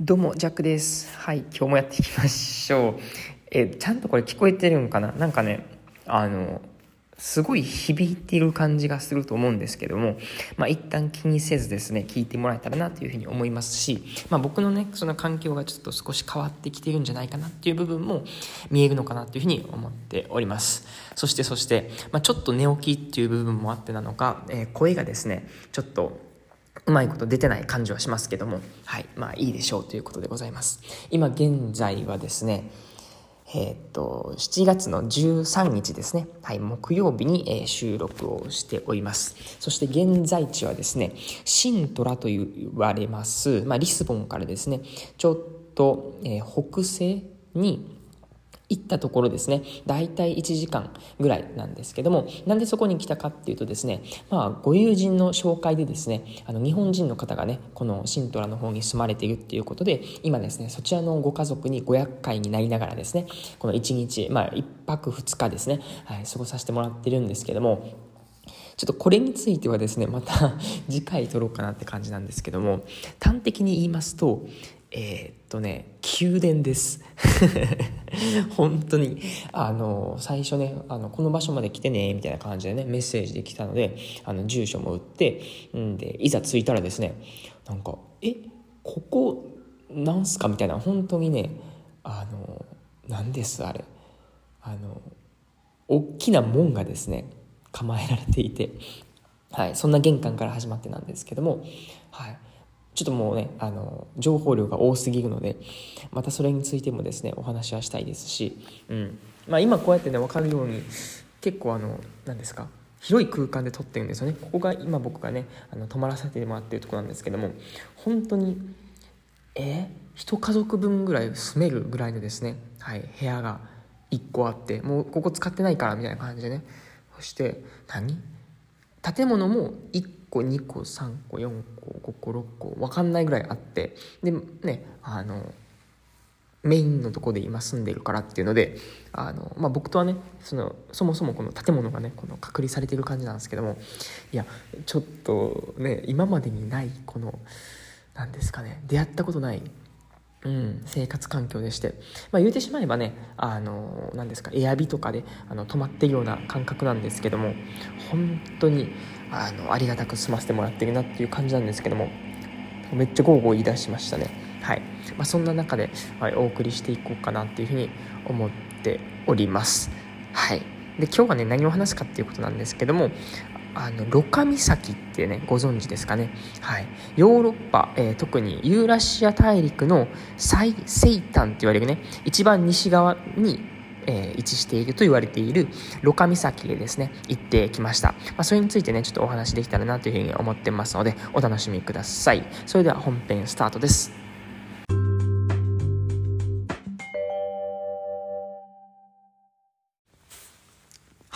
どうも、ジャックです。はい、今日もやっていきましょう。えちゃんとこれ聞こえてるんかな？なんかね、あの、すごい響いてる感じがすると思うんですけども、まあ一旦気にせずですね、聞いてもらえたらなというふうに思いますし、まあ僕のね、その環境がちょっと少し変わってきてるんじゃないかなっていう部分も見えるのかなというふうに思っております。そしてそして、まあちょっと寝起きっていう部分もあってなのか、えー声がですね、ちょっとうまいこと出てない感じはしますけども、はい、まあいいでしょうということでございます。今現在はですね、えーっと、7月の13日ですね、はい、木曜日に、えー収録をしております。そして現在地はですね、シントラと言われます、まあリスボンからですね、ちょっと、えー北西に行ったところですね、大体1時間ぐらいなんですけども、なんでそこに来たかっていうとですね、まあ、ご友人の紹介でですね、あの、日本人の方がね、このシントラの方に住まれているっていうことで、今ですね、そちらのご家族にご厄介になりながらですね、この1日、まあ、1泊2日ですね、はい、過ごさせてもらってるんですけども、ちょっとこれについてはですね、また 次回撮ろうかなって感じなんですけども、端的に言いますと、えーっとね、宮殿です。本当に、あの、最初ね、あの、この場所まで来てね、みたいな感じでね、メッセージで来たので、あの、住所も打って、んで、いざ着いたらですね、なんか、え、ここ、なんすか？みたいな、本当にね、あの、なんです、あれ。あの、大きな門がですね構えられていて、はい、そんな玄関から始まってなんですけども、はい、ちょっともうねあの情報量が多すぎるのでまたそれについてもですねお話はしたいですし、うん。まあ、今こうやってね分かるように結構あの何ですか広い空間で撮ってるんですよね。ここが今僕がねあの泊まらせてもらってるところなんですけども本当にえ、一家族分ぐらい住めるぐらいのですね、はい、部屋が1個あってもうここ使ってないからみたいな感じでね。そして何？建物も1個2個3個4個。5個6個分かんないぐらいあってでねあのメインのとこで今住んでるからっていうのであの、まあ、僕とはねそのそもそもこの建物がねこの隔離されてる感じなんですけどもいやちょっとね今までにないこの何ですかね出会ったことないうん、生活環境でして、まあ、言うてしまえばねあの何ですかエアビとかであの泊まってるような感覚なんですけども本当にあのありがたく済ませてもらってるなっていう感じなんですけどもめっちゃゴーゴー言い出しましたね。はい、まあ、そんな中で、はい、お送りしていこうかなっていうふうに思っております。はい。で今日はね何を話すかっていうことなんですけどもあのロカ岬ってねご存知ですかね、はい、ヨーロッパ、えー特にユーラシア大陸の最西端って言われるね一番西側に、えー位置していると言われているロカ岬へですね行ってきました、まあ、それについてねちょっとお話できたらなというふうに思ってますのでお楽しみください。それでは本編スタートです。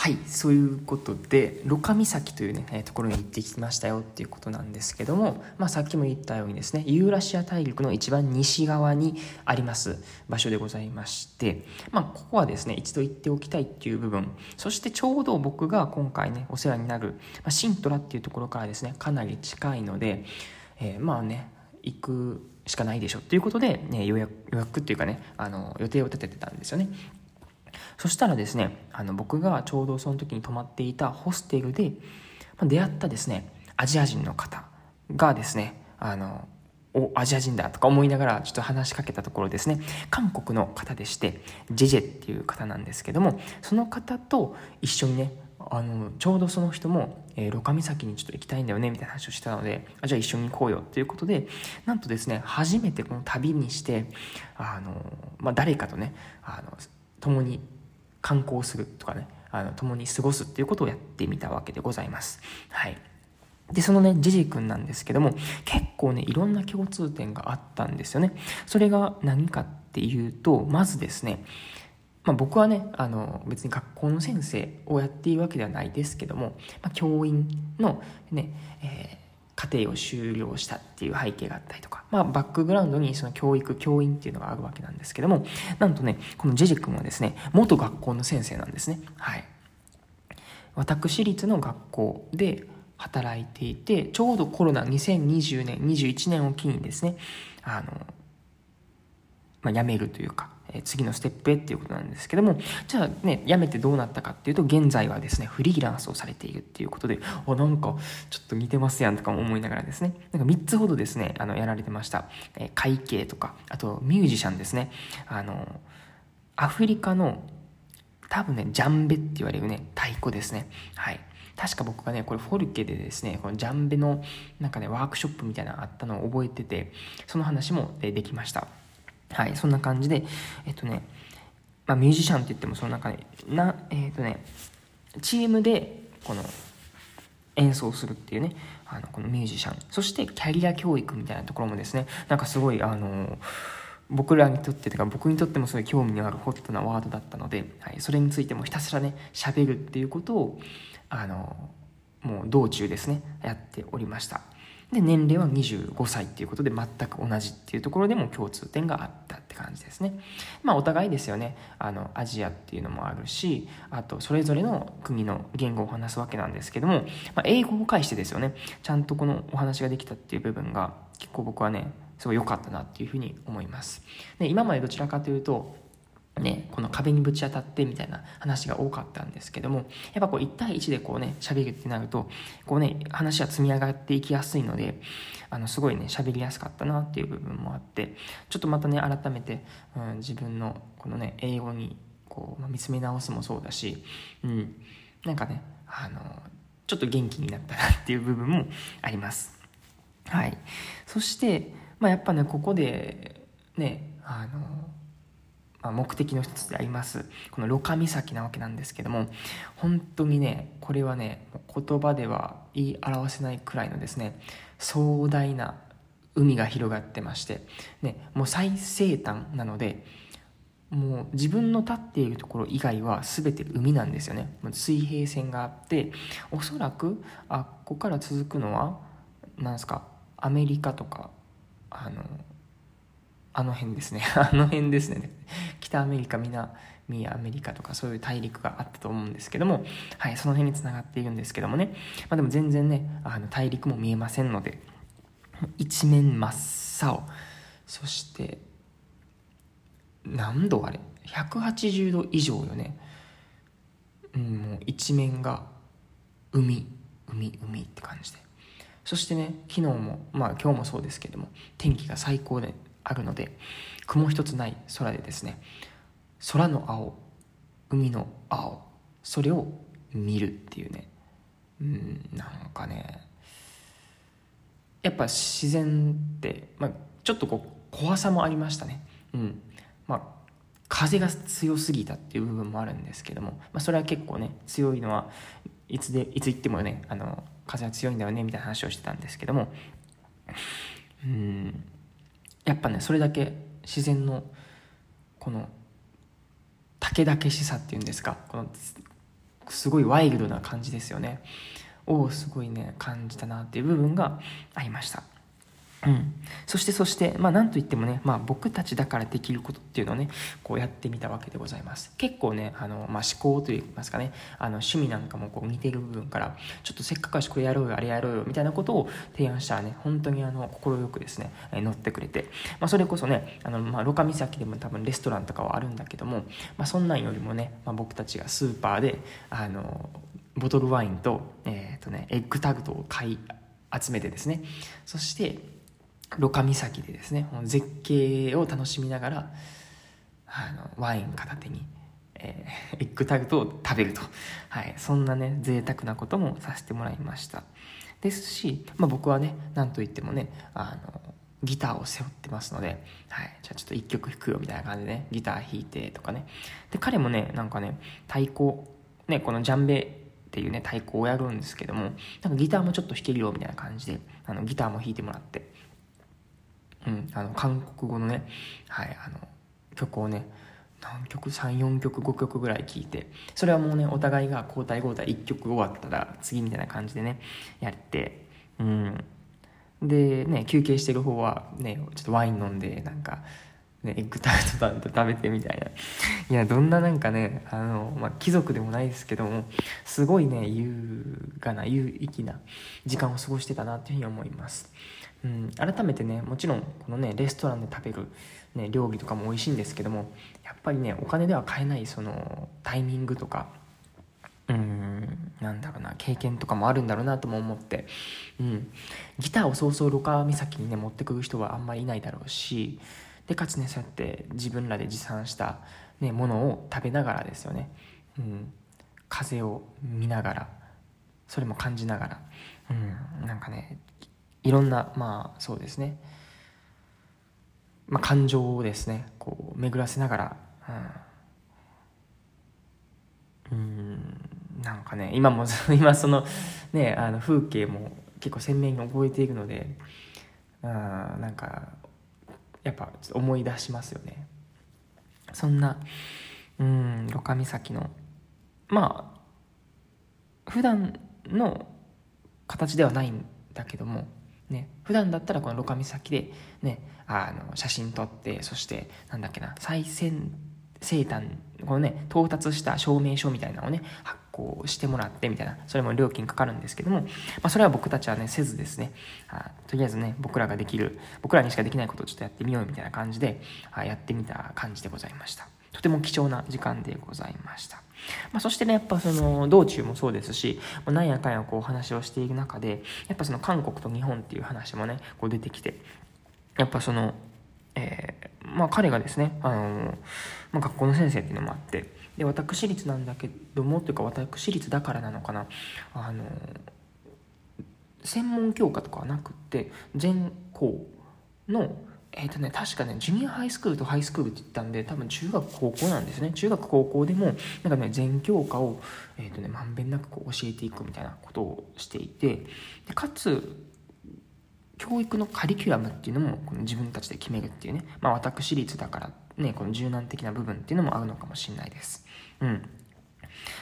はいそういうことでロカ岬というね、えーところに行ってきましたよっていうことなんですけども、まあ、さっきも言ったようにですねユーラシア大陸の一番西側にあります場所でございまして、まあ、ここはですね一度行っておきたいっていう部分そしてちょうど僕が今回ねお世話になる、まあ、シントラっていうところからですねかなり近いので、えーまあね行くしかないでしょということで、ね、予約予約っていうかねあの予定を立ててたんですよね。そしたらですねあの僕がちょうどその時に泊まっていたホステルで出会ったですねアジア人の方がですねあのおアジア人だとか思いながらちょっと話しかけたところですね韓国の方でしてジェジェっていう方なんですけどもその方と一緒にねあのちょうどその人も、えー、ロカ岬にちょっと行きたいんだよねみたいな話をしてたのであじゃあ一緒に行こうよということでなんとですね初めてこの旅にしてあの、まあ、誰かとねあの共に観光するとかねあの共に過ごすっていうことをやってみたわけでございます。はいでそのねジジ君なんですけども結構ねいろんな共通点があったんですよね。それが何かっていうとまずですねまあ、僕はねあの別に学校の先生をやっているわけではないですけども、まあ、教員のね、えー家庭を修了したっていう背景があったりとか、まあ、バックグラウンドにその教育教員っていうのがあるわけなんですけどもなんとねこのジェジ君はですね元学校の先生なんですね。はい。私立の学校で働いていてちょうどコロナ2020年21年を機にですねあのまあ、辞めるというか、次のステップへっていうことなんですけども、じゃあね、辞めてどうなったかっていうと、現在はですね、フリーランスをされているっていうことで、あ、なんか、ちょっと似てますやんとか思いながらですね、なんか3つほどですね、あの、やられてました。え、会計とか、あと、ミュージシャンですね。あの、アフリカの、多分ね、ジャンベって言われるね、太鼓ですね。はい。確か僕がね、これフォルケでですね、このジャンベのなんかね、ワークショップみたいなのあったのを覚えてて、その話もできました。はい、そんな感じで、えっとね、まあ、ミュージシャンって言ってもその中で、な、えっとね、チームで、この、演奏するっていうね、あの、このミュージシャン。そしてキャリア教育みたいなところもですね、なんかすごい、あの僕らにとってとか僕にとってもすごい興味のあるホットなワードだったので、はい、それについてもひたすらね喋るっていうことをあのもう道中ですねやっておりました。で年齢は25歳っていうことで全く同じっていうところでも共通点があったって感じですね。まあお互いですよね。あのアジアっていうのもあるしあとそれぞれの国の言語を話すわけなんですけども、まあ、英語を介してですよね。ちゃんとこのお話ができたっていう部分が結構僕はねすごい良かったなっていうふうに思います。で今までどちらかというとね、この壁にぶち当たってみたいな話が多かったんですけども、やっぱこう1対1でこうね、喋るってなると、こうね、話は積み上がっていきやすいので、あの、すごいね、喋りやすかったなっていう部分もあって、ちょっとまたね、改めて、うん、自分のこのね、英語にこう、まあ、見つめ直すもそうだし、うん、なんかね、あの、ちょっと元気になったなっていう部分もあります。はい。そして、まあやっぱね、ここで、ね、あの、まあ、目的の一つであります。このロカ岬なわけなんですけども本当にねこれはね言葉では言い表せないくらいのですね壮大な海が広がってまして、ね、もう最西端なのでもう自分の立っているところ以外は全て海なんですよね。水平線があっておそらくあここから続くのは何ですかアメリカとかあのあの辺ですね。あの辺ですね。北アメリカ南アメリカとかそういう大陸があったと思うんですけども、はい、その辺につながっているんですけどもね、まあ、でも全然ねあの大陸も見えませんので一面真っ青。そして何度あれ？180度以上よね、うん、もう一面が海海海って感じで。そしてね昨日もまあ今日もそうですけども天気が最高であるので雲一つない空でですね空の青海の青それを見るっていうねうんなんかねやっぱ自然って、まあ、ちょっとこう怖さもありましたね。うん。まあ風が強すぎたっていう部分もあるんですけども、まあ、それは結構ね強いのはいつでいつ行ってもねあの風が強いんだよねみたいな話をしてたんですけどもうん。やっぱねそれだけ自然のこの竹々しさっていうんですかこのすごいワイルドな感じですよね。をすごいね感じたなっていう部分がありました。うん、そしてそして、まあ、なんといってもね、まあ、僕たちだからできることっていうのをねこうやってみたわけでございます。結構ねあの、まあ、思考といいますかねあの趣味なんかもこう似てる部分からちょっとせっかくだしこれやろうよあれやろうよみたいなことを提案したらね本当にあの快くですね、え乗ってくれて、まあ、それこそねあの、まあ、ロカ岬でも多分レストランとかはあるんだけども、まあ、そんなんよりもね、まあ、僕たちがスーパーであのボトルワインと,、えーとね、エッグタグトを買い集めてですね。そしてロカ岬でですね絶景を楽しみながらあのワイン片手に、えー、エッグタルトを食べると、はい、そんなね贅沢なこともさせてもらいました。ですし、まあ、僕はね何と言ってもねあのギターを背負ってますので、はい、じゃあちょっと一曲弾くよみたいな感じでねギター弾いてとかね。で彼もねなんかね太鼓ねこのジャンベっていうね太鼓をやるんですけどもなんかギターもちょっと弾けるよみたいな感じであのギターも弾いてもらって。うん、あの韓国語のね、はい、あの曲をね何曲？34曲5曲ぐらい聴いてそれはもうねお互いが交代交代1曲終わったら次みたいな感じでねやってうんでね休憩してる方はねちょっとワイン飲んでなんかね、エッグタルト食べてみたいな。いや、どんななんかね、あの、まあ、貴族でもないですけども、すごいね、優雅な、有意義な時間を過ごしてたなっていうふうに思います。うん、改めてねもちろんこのねレストランで食べる、ね、料理とかも美味しいんですけどもやっぱりねお金では買えないそのタイミングとかうんなんだろうな経験とかもあるんだろうなとも思って、うん、ギターをそうそうロカ岬にね持ってくる人はあんまりいないだろうしでかつねそうやって自分らで持参した、ね、ものを食べながらですよね、うん、風を見ながらそれも感じながら、うん、なんかねいろんなまあそうですね、まあ、感情をですねこう巡らせながら、うん、うんなんかね今も 今そのねあの風景も結構鮮明に覚えているのであなんかやっぱ思い出しますよね。そんなうん六上岬のまあ普段の形ではないんだけどもね普段だったらこのロカ岬でねあの写真撮ってそしてなんだっけな最先生誕このね到達した証明書みたいなのをね発行してもらってみたいなそれも料金かかるんですけども、まあ、それは僕たちはねせずですねあとりあえずね僕らができる僕らにしかできないことをちょっとやってみようみたいな感じであやってみた感じでございました。とても貴重な時間でございました。まあ、そしてね、やっぱその道中もそうですし、まあ、なんやかんやこう話をしていく中で、やっぱその韓国と日本っていう話もね、こう出てきて、やっぱその、えー、まあ彼がですね、あのまあ、学校の先生っていうのもあって、で、私立なんだけども、というか私立だからなのかな、あの専門教科とかはなくって、全校のえっ、ー、とね、確かね、ジュニアハイスクールとハイスクールって言ったんで、多分中学、高校なんですね。中学、高校でも、なんかね、全教科を、えっ、ー、とね、まんべんなくこう教えていくみたいなことをしていて、でかつ、教育のカリキュラムっていうのもこの自分たちで決めるっていうね、まあ私立だからね、この柔軟的な部分っていうのもあるのかもしれないです。うん。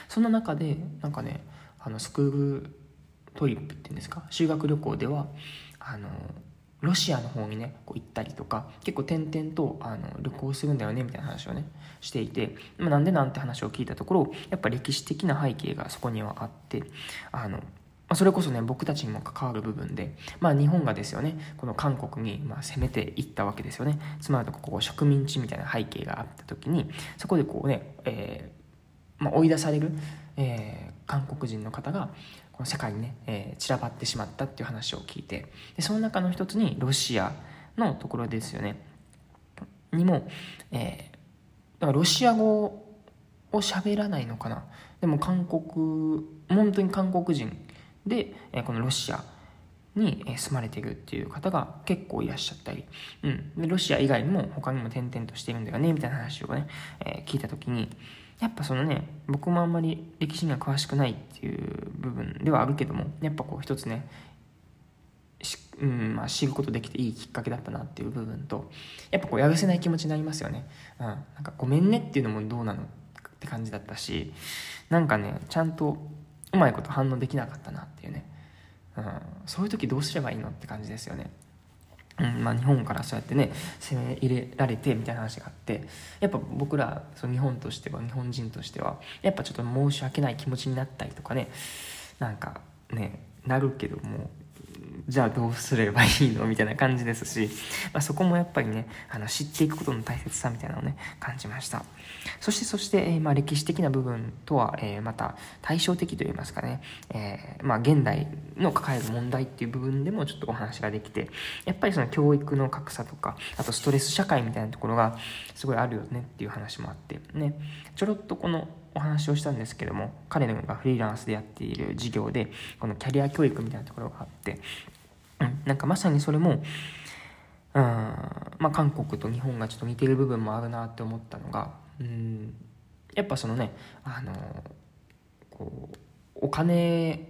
そんな中で、なんかね、あの、スクールトリップっていうんですか、修学旅行では、あの、ロシアの方にねこう行ったりとか結構点々とあの旅行するんだよねみたいな話をねしていて、まあ、なんでなんて話を聞いたところやっぱ歴史的な背景がそこにはあってあのまそれこそね僕たちにも関わる部分で、まあ、日本がですよねこの韓国にまあ攻めていったわけですよね。つまりここ植民地みたいな背景があった時にそこでこうね、えー、まあ、追い出される、えー、韓国人の方が世界にね、えー、散らばってしまったっていう話を聞いてでその中の一つにロシアのところですよね。にも、えー、だからロシア語を喋らないのかな。でも韓国本当に韓国人で、え、このロシアに住まれているっていう方が結構いらっしゃったり、うん、でロシア以外にも他にも転々としているんだよねみたいな話をね、えー、聞いた時にやっぱそのね僕もあんまり歴史には詳しくないっていう部分ではあるけどもやっぱこう一つねうんまあ、知ることできていいきっかけだったなっていう部分とやっぱこうやるせない気持ちになりますよね、うん、なんかごめんねっていうのもどうなのって感じだったしなんかねちゃんとうまいこと反応できなかったなっていうね、うん、そういう時どうすればいいのって感じですよね。うんまあ、日本からそうやってね攻め入れられてみたいな話があってやっぱ僕らその日本としては日本人としてはやっぱちょっと申し訳ない気持ちになったりとかねなんかねなるけどもじゃあどうすればいいの？みたいな感じですし、まあ、そこもやっぱりねあの知っていくことの大切さみたいなのをね感じました。そしてそして、えー、まあ、歴史的な部分とは、えー、また対照的といいますかね、えー、まあ、現代の抱える問題っていう部分でもちょっとお話ができてやっぱりその教育の格差とかあとストレス社会みたいなところがすごいあるよねっていう話もあってね。ちょろっとこのお話をしたんですけども彼がフリーランスでやっている事業でこのキャリア教育みたいなところがあって、なんかまさにそれもうん。まあ、韓国と日本がちょっと似てる部分もあるなって思ったのがうん。やっぱそのねあのこうお金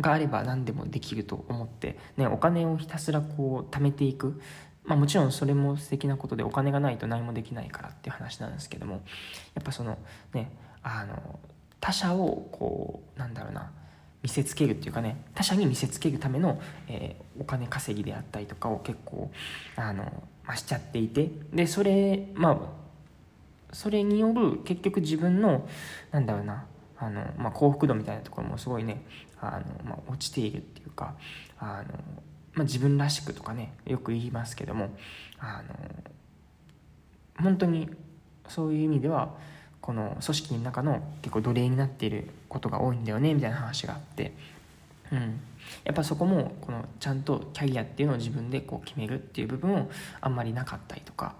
があれば何でもできると思って、ね、お金をひたすらこう貯めていく。まあ、もちろんそれも素敵なことでお金がないと何もできないからっていう話なんですけどもやっぱそのねあの他者をこうなんだろうな見せつけるっていうかね他者に見せつけるための、えー、お金稼ぎであったりとかを結構あの、まあ、しちゃっていてでそれまあそれによる結局自分のなんだろうなあの、まあ、幸福度みたいなところもすごいねあの、まあ、落ちているっていうかあのまあ、自分らしくとかねよく言いますけどもあの本当にそういう意味ではこの組織の中の結構奴隷になっていることが多いんだよねみたいな話があって、うん、やっぱそこもこのちゃんとキャリアっていうのを自分でこう決めるっていう部分をあんまりなかったりとか。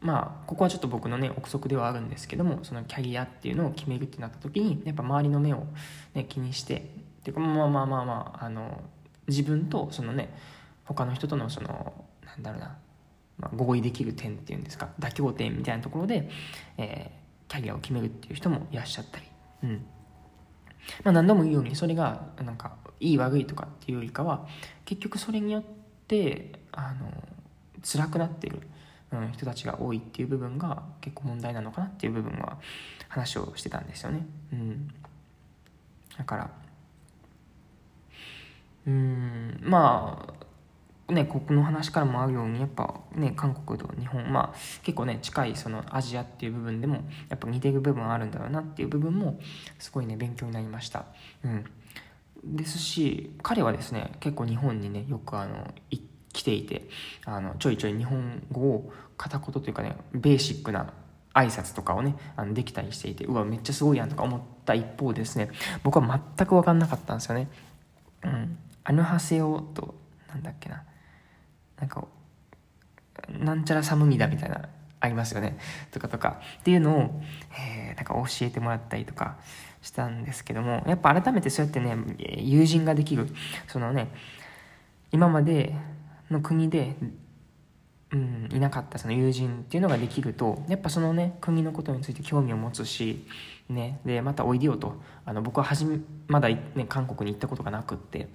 まあここはちょっと僕のね憶測ではあるんですけどもそのキャリアっていうのを決めるってなった時にやっぱ周りの目を、ね、気にしてっていうかまあまあまあまああの自分とそのね他の人とのそのなんだろうな、ま、合意できる点っていうんですか妥協点みたいなところで、えー、キャリアを決めるっていう人もいらっしゃったり、うん。まあ、何度も言うようにそれがなんかいい悪いとかっていうよりかは結局それによってあの辛くなってる、うん、人たちが多いっていう部分が結構問題なのかなっていう部分は話をしてたんですよね。うん、だからうんまあねここの話からもあるようにやっぱね韓国と日本まあ結構ね近いそのアジアっていう部分でもやっぱ似てる部分あるんだろうなっていう部分もすごいね勉強になりました。うん。ですし彼はですね結構日本にねよくあの来ていてあのちょいちょい日本語を片言というかねベーシックな挨拶とかをねあのできたりしていてうわめっちゃすごいやんとか思った一方ですね僕は全く分かんなかったんですよね。うん。アヌハセオとなんだっけな。なんかなんちゃらサムミダみたいなありますよね。とかとか。っていうのを、えー、なんか教えてもらったりとかしたんですけどもやっぱ改めてそうやってね友人ができるそのね今までの国で、うん、いなかったその友人っていうのができるとやっぱそのね国のことについて興味を持つし、ね、でまたおいでよと。あの僕ははじめまだ、ね、韓国に行ったことがなくって。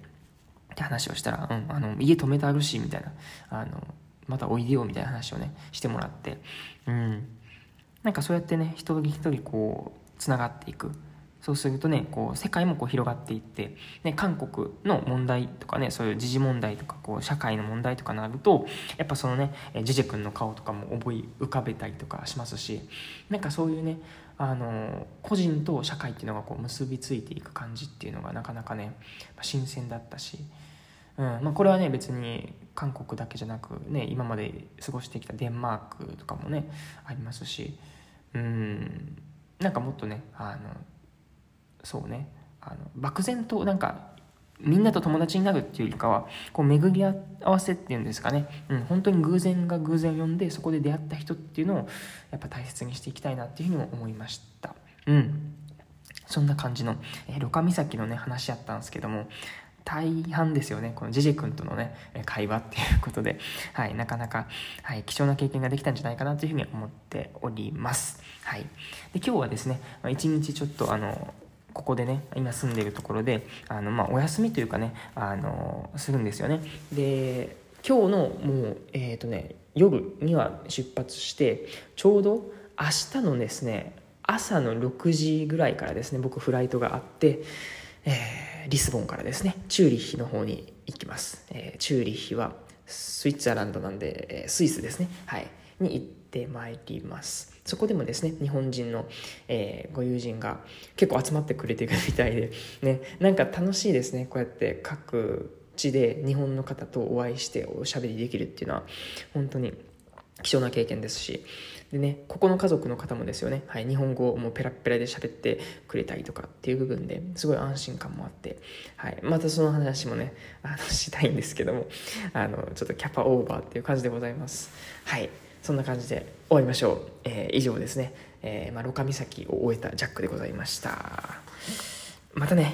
って話をしたら、うん、あの家止めてあるしみたいな。あのまたおいでよみたいな話をねしてもらって。うん。なんかそうやってね一人一人こうつながっていく。そうするとねこう世界もこう広がっていって、ね、韓国の問題とかねそういう時事問題とかこう社会の問題とかなるとやっぱそのねジジェ君の顔とかも思い浮かべたりとかしますしなんかそういうねあの個人と社会っていうのがこう結びついていく感じっていうのがなかなかね新鮮だったし、うんまあ、これはね別に韓国だけじゃなく、ね、今まで過ごしてきたデンマークとかもねありますしうんなんかもっとねあのそうねあの漠然となんかみんなと友達になるっていうよりかはこう巡り合わせっていうんですかね、うん、本当に偶然が偶然を呼んでそこで出会った人っていうのをやっぱ大切にしていきたいなっていうふうにも思いました。うん。そんな感じの、えー、ロカ岬のね話やったんですけども大半ですよね。このジェジェ君とのね会話っていうことで、はい、なかなか、はい、貴重な経験ができたんじゃないかなというふうに思っております、はい、で今日はですね一日ちょっとあのここでね今住んでるところであの、まあ、お休みというかねあのするんですよね。で今日のもうえっ、ー、とね夜には出発してちょうど明日のですね朝の6時ぐらいからですね僕フライトがあって、えー、リスボンからですねチューリッヒの方に行きます、えー、チューリッヒはスイッチャーランドなんで、えー、スイスですね。はい。に行ってまいります。そこでもですね日本人の、えー、ご友人が結構集まってくれてるみたいで、ね、なんか楽しいですね。こうやって各地で日本の方とお会いしておしゃべりできるっていうのは本当に貴重な経験ですし。でねここの家族の方もですよね、はい、日本語をもうペラペラで喋ってくれたりとかっていう部分ですごい安心感もあって、はい、またその話もねあのしたいんですけどもあのちょっとキャパオーバーっていう感じでございますはいそんな感じで終わりましょう。えー、以上ですね、えー、まあ、ロカ岬を終えたジャックでございました。またね。